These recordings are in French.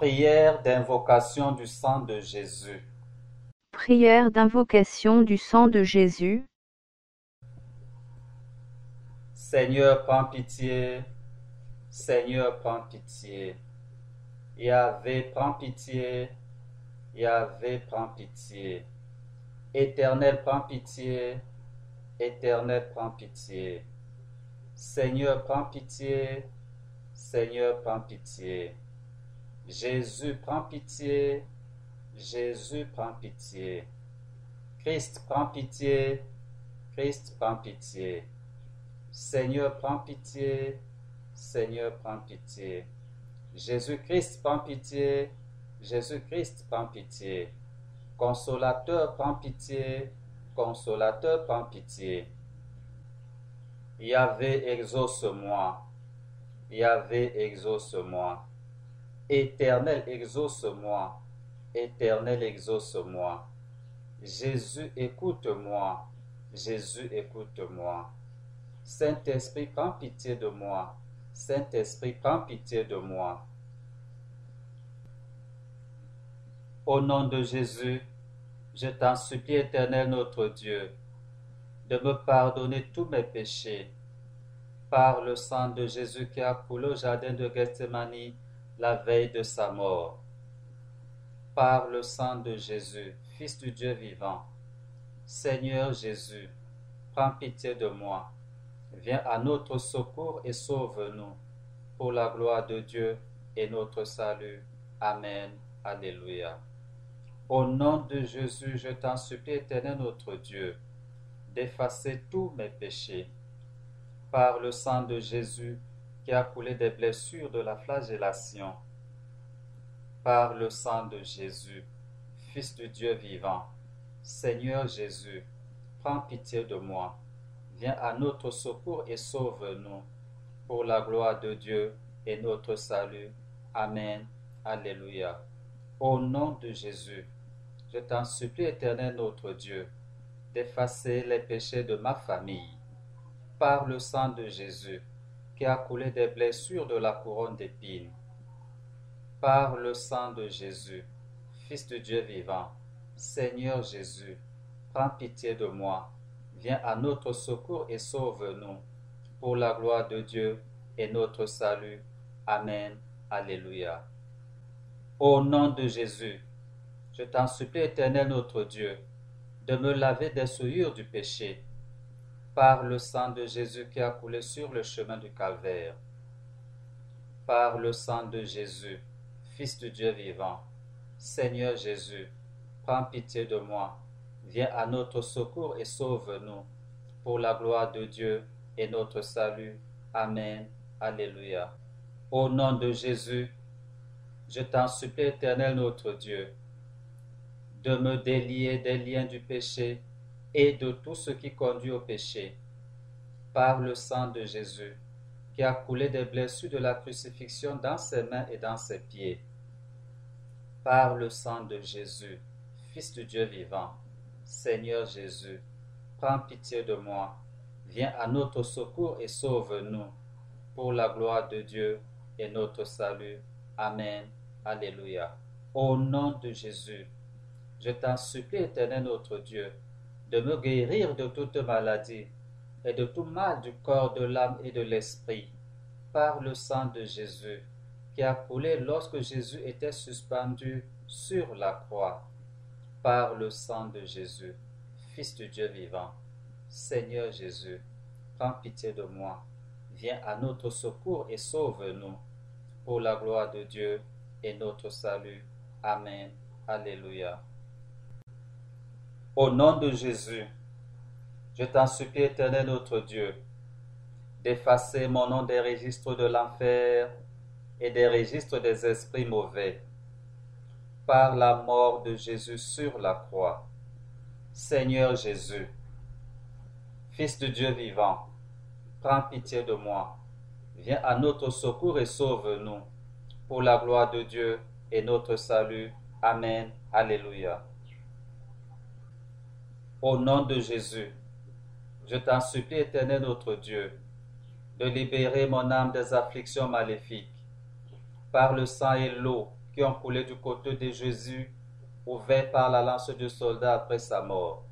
Prière d'invocation du sang de Jésus. Prière d'invocation du sang de Jésus. Seigneur, prends pitié. Seigneur, prends pitié. Yahvé, prends pitié. Yahvé, prends pitié. Éternel, prends pitié. Éternel, prends pitié. Seigneur, prends pitié. Seigneur, prends pitié. Jésus, prends pitié. Jésus, prends pitié. Christ, prends pitié. Christ, prends pitié. Seigneur, prends pitié. Seigneur, prends pitié. Jésus-Christ, prends pitié. Jésus-Christ, prends pitié. Consolateur, prends pitié. Consolateur, prends pitié. Yahvé, exauce-moi. Yahvé, exauce-moi. Éternel, exauce-moi. Éternel, exauce-moi. Jésus, écoute-moi. Jésus, écoute-moi. Saint-Esprit, prends pitié de moi. Saint-Esprit, prends pitié de moi. Au nom de Jésus, je t'en supplie, éternel notre Dieu, de me pardonner tous mes péchés. Par le sang de Jésus qui a coulé au jardin de Gethsemane la veille de sa mort. Par le sang de Jésus, Fils du Dieu vivant. Seigneur Jésus, prends pitié de moi. Viens à notre secours et sauve-nous. Pour la gloire de Dieu et notre salut. Amen. Alléluia. Au nom de Jésus, je t'en supplie, éternel notre Dieu, d'effacer tous mes péchés. Par le sang de Jésus a coulé des blessures de la flagellation. Par le sang de Jésus, Fils de Dieu vivant. Seigneur Jésus, prends pitié de moi. Viens à notre secours et sauve-nous. Pour la gloire de Dieu et notre salut. Amen. Alléluia. Au nom de Jésus, je t'en supplie, éternel notre Dieu, d'effacer les péchés de ma famille. Par le sang de Jésus, qui a coulé des blessures de la couronne d'épines. Par le sang de Jésus, Fils de Dieu vivant, Seigneur Jésus, prends pitié de moi. Viens à notre secours et sauve-nous. Pour la gloire de Dieu et notre salut. Amen. Alléluia. Au nom de Jésus, je t'en supplie, éternel notre Dieu, de me laver des souillures du péché par le sang de Jésus qui a coulé sur le chemin du calvaire. Par le sang de Jésus, Fils de Dieu vivant, Seigneur Jésus, prends pitié de moi, viens à notre secours et sauve-nous. Pour la gloire de Dieu et notre salut. Amen. Alléluia. Au nom de Jésus, je t'en supplie, éternel notre Dieu, de me délier des liens du péché et de tout ce qui conduit au péché, par le sang de Jésus, qui a coulé des blessures de la crucifixion dans ses mains et dans ses pieds, par le sang de Jésus, Fils de Dieu vivant, Seigneur Jésus, prends pitié de moi, viens à notre secours et sauve-nous, pour la gloire de Dieu et notre salut. Amen. Alléluia. Au nom de Jésus, je t'en supplie, éternel notre Dieu, de me guérir de toute maladie et de tout mal du corps, de l'âme et de l'esprit, par le sang de Jésus, qui a coulé lorsque Jésus était suspendu sur la croix, par le sang de Jésus, Fils de Dieu vivant. Seigneur Jésus, prends pitié de moi, viens à notre secours et sauve-nous, pour la gloire de Dieu et notre salut. Amen. Alléluia. Au nom de Jésus, je t'en supplie, éternel notre Dieu, d'effacer mon nom des registres de l'enfer et des registres des esprits mauvais par la mort de Jésus sur la croix. Seigneur Jésus, Fils de Dieu vivant, prends pitié de moi. Viens à notre secours et sauve-nous. Pour la gloire de Dieu et notre salut. Amen. Alléluia. Au nom de Jésus, je t'en supplie, éternel notre Dieu, de libérer mon âme des afflictions maléfiques, par le sang et l'eau qui ont coulé du côté de Jésus, ouvert par la lance du soldat après sa mort.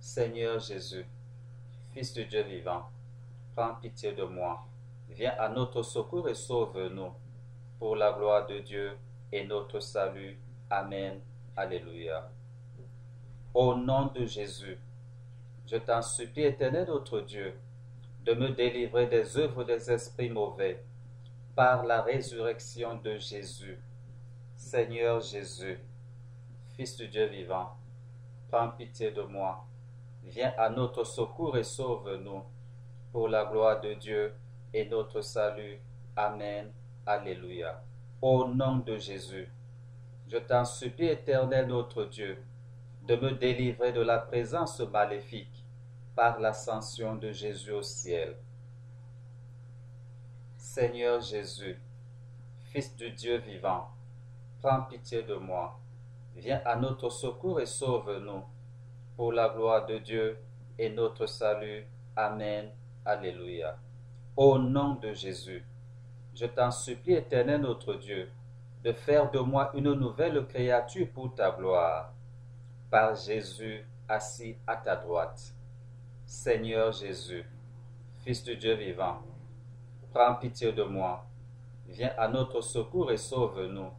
Seigneur Jésus, Fils de Dieu vivant, prends pitié de moi. Viens à notre secours et sauve-nous. Pour la gloire de Dieu et notre salut. Amen. Alléluia. Au nom de Jésus, je t'en supplie, éternel notre Dieu, de me délivrer des œuvres des esprits mauvais par la résurrection de Jésus. Seigneur Jésus, Fils de Dieu vivant, prends pitié de moi. Viens à notre secours et sauve-nous. Pour la gloire de Dieu et notre salut. Amen. Alléluia. Au nom de Jésus, je t'en supplie, éternel notre Dieu, de me délivrer de la présence maléfique par l'ascension de Jésus au ciel. Seigneur Jésus, Fils du Dieu vivant, prends pitié de moi. Viens à notre secours et sauve-nous. Pour la gloire de Dieu et notre salut. Amen. Alléluia. Au nom de Jésus, je t'en supplie, éternel notre Dieu, de faire de moi une nouvelle créature pour ta gloire. Par Jésus assis à ta droite. Seigneur Jésus, Fils de Dieu vivant, prends pitié de moi. Viens à notre secours et sauve-nous.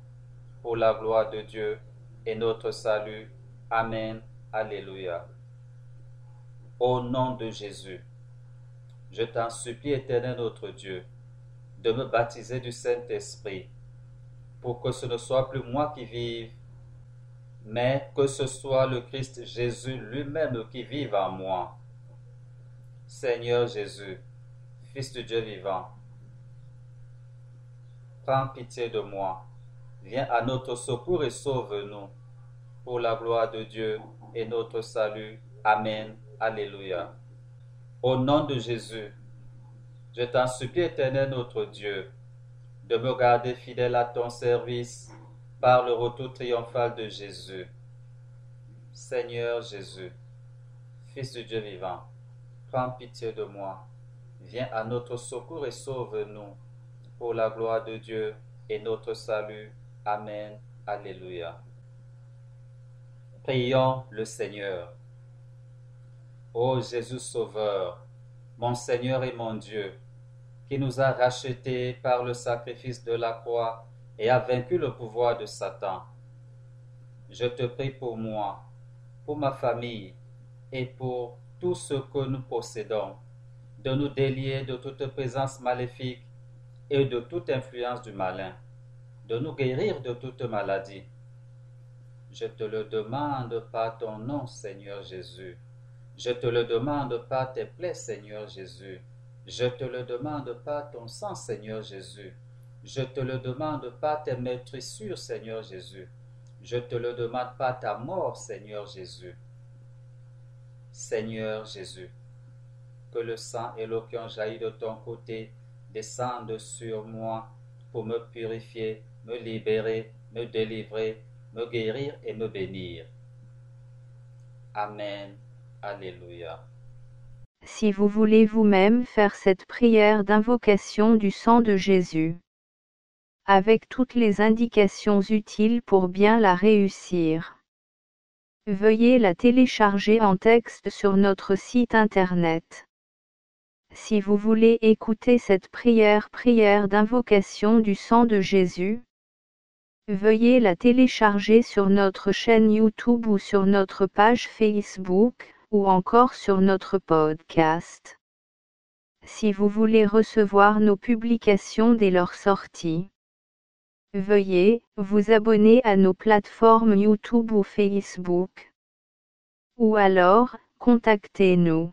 Pour la gloire de Dieu et notre salut. Amen. Alléluia. Au nom de Jésus, je t'en supplie, éternel notre Dieu, de me baptiser du Saint-Esprit, pour que ce ne soit plus moi qui vive, mais que ce soit le Christ Jésus lui-même qui vive en moi. Seigneur Jésus, Fils de Dieu vivant, prends pitié de moi, viens à notre secours et sauve-nous, pour la gloire de Dieu et notre salut. Amen. Alléluia. Au nom de Jésus, je t'en supplie, éternel notre Dieu, de me garder fidèle à ton service par le retour triomphal de Jésus. Seigneur Jésus, Fils de Dieu vivant, prends pitié de moi. Viens à notre secours et sauve-nous. Pour la gloire de Dieu et notre salut. Amen. Alléluia. Prions le Seigneur. Ô Jésus Sauveur, mon Seigneur et mon Dieu, qui nous a rachetés par le sacrifice de la croix et a vaincu le pouvoir de Satan. Je te prie pour moi, pour ma famille et pour tout ce que nous possédons, de nous délier de toute présence maléfique et de toute influence du malin, de nous guérir de toute maladie. Je te le demande par ton nom, Seigneur Jésus. Je te le demande par tes plaies, Seigneur Jésus. Je te le demande par ton sang, Seigneur Jésus. Je te le demande par tes maîtrissures, Seigneur Jésus. Je te le demande par ta mort, Seigneur Jésus. Seigneur Jésus, que le sang et l'eau qui ont jailli de ton côté descendent sur moi pour me purifier, me libérer, me délivrer, me guérir et me bénir. Amen. Alléluia. Si vous voulez vous-même faire cette prière d'invocation du sang de Jésus, avec toutes les indications utiles pour bien la réussir, veuillez la télécharger en texte sur notre site internet. Si vous voulez écouter cette prière prière d'invocation du sang de Jésus, veuillez la télécharger sur notre chaîne YouTube ou sur notre page Facebook, ou encore sur notre podcast. Si vous voulez recevoir nos publications dès leur sortie, veuillez vous abonner à nos plateformes YouTube ou Facebook. Ou alors, contactez-nous.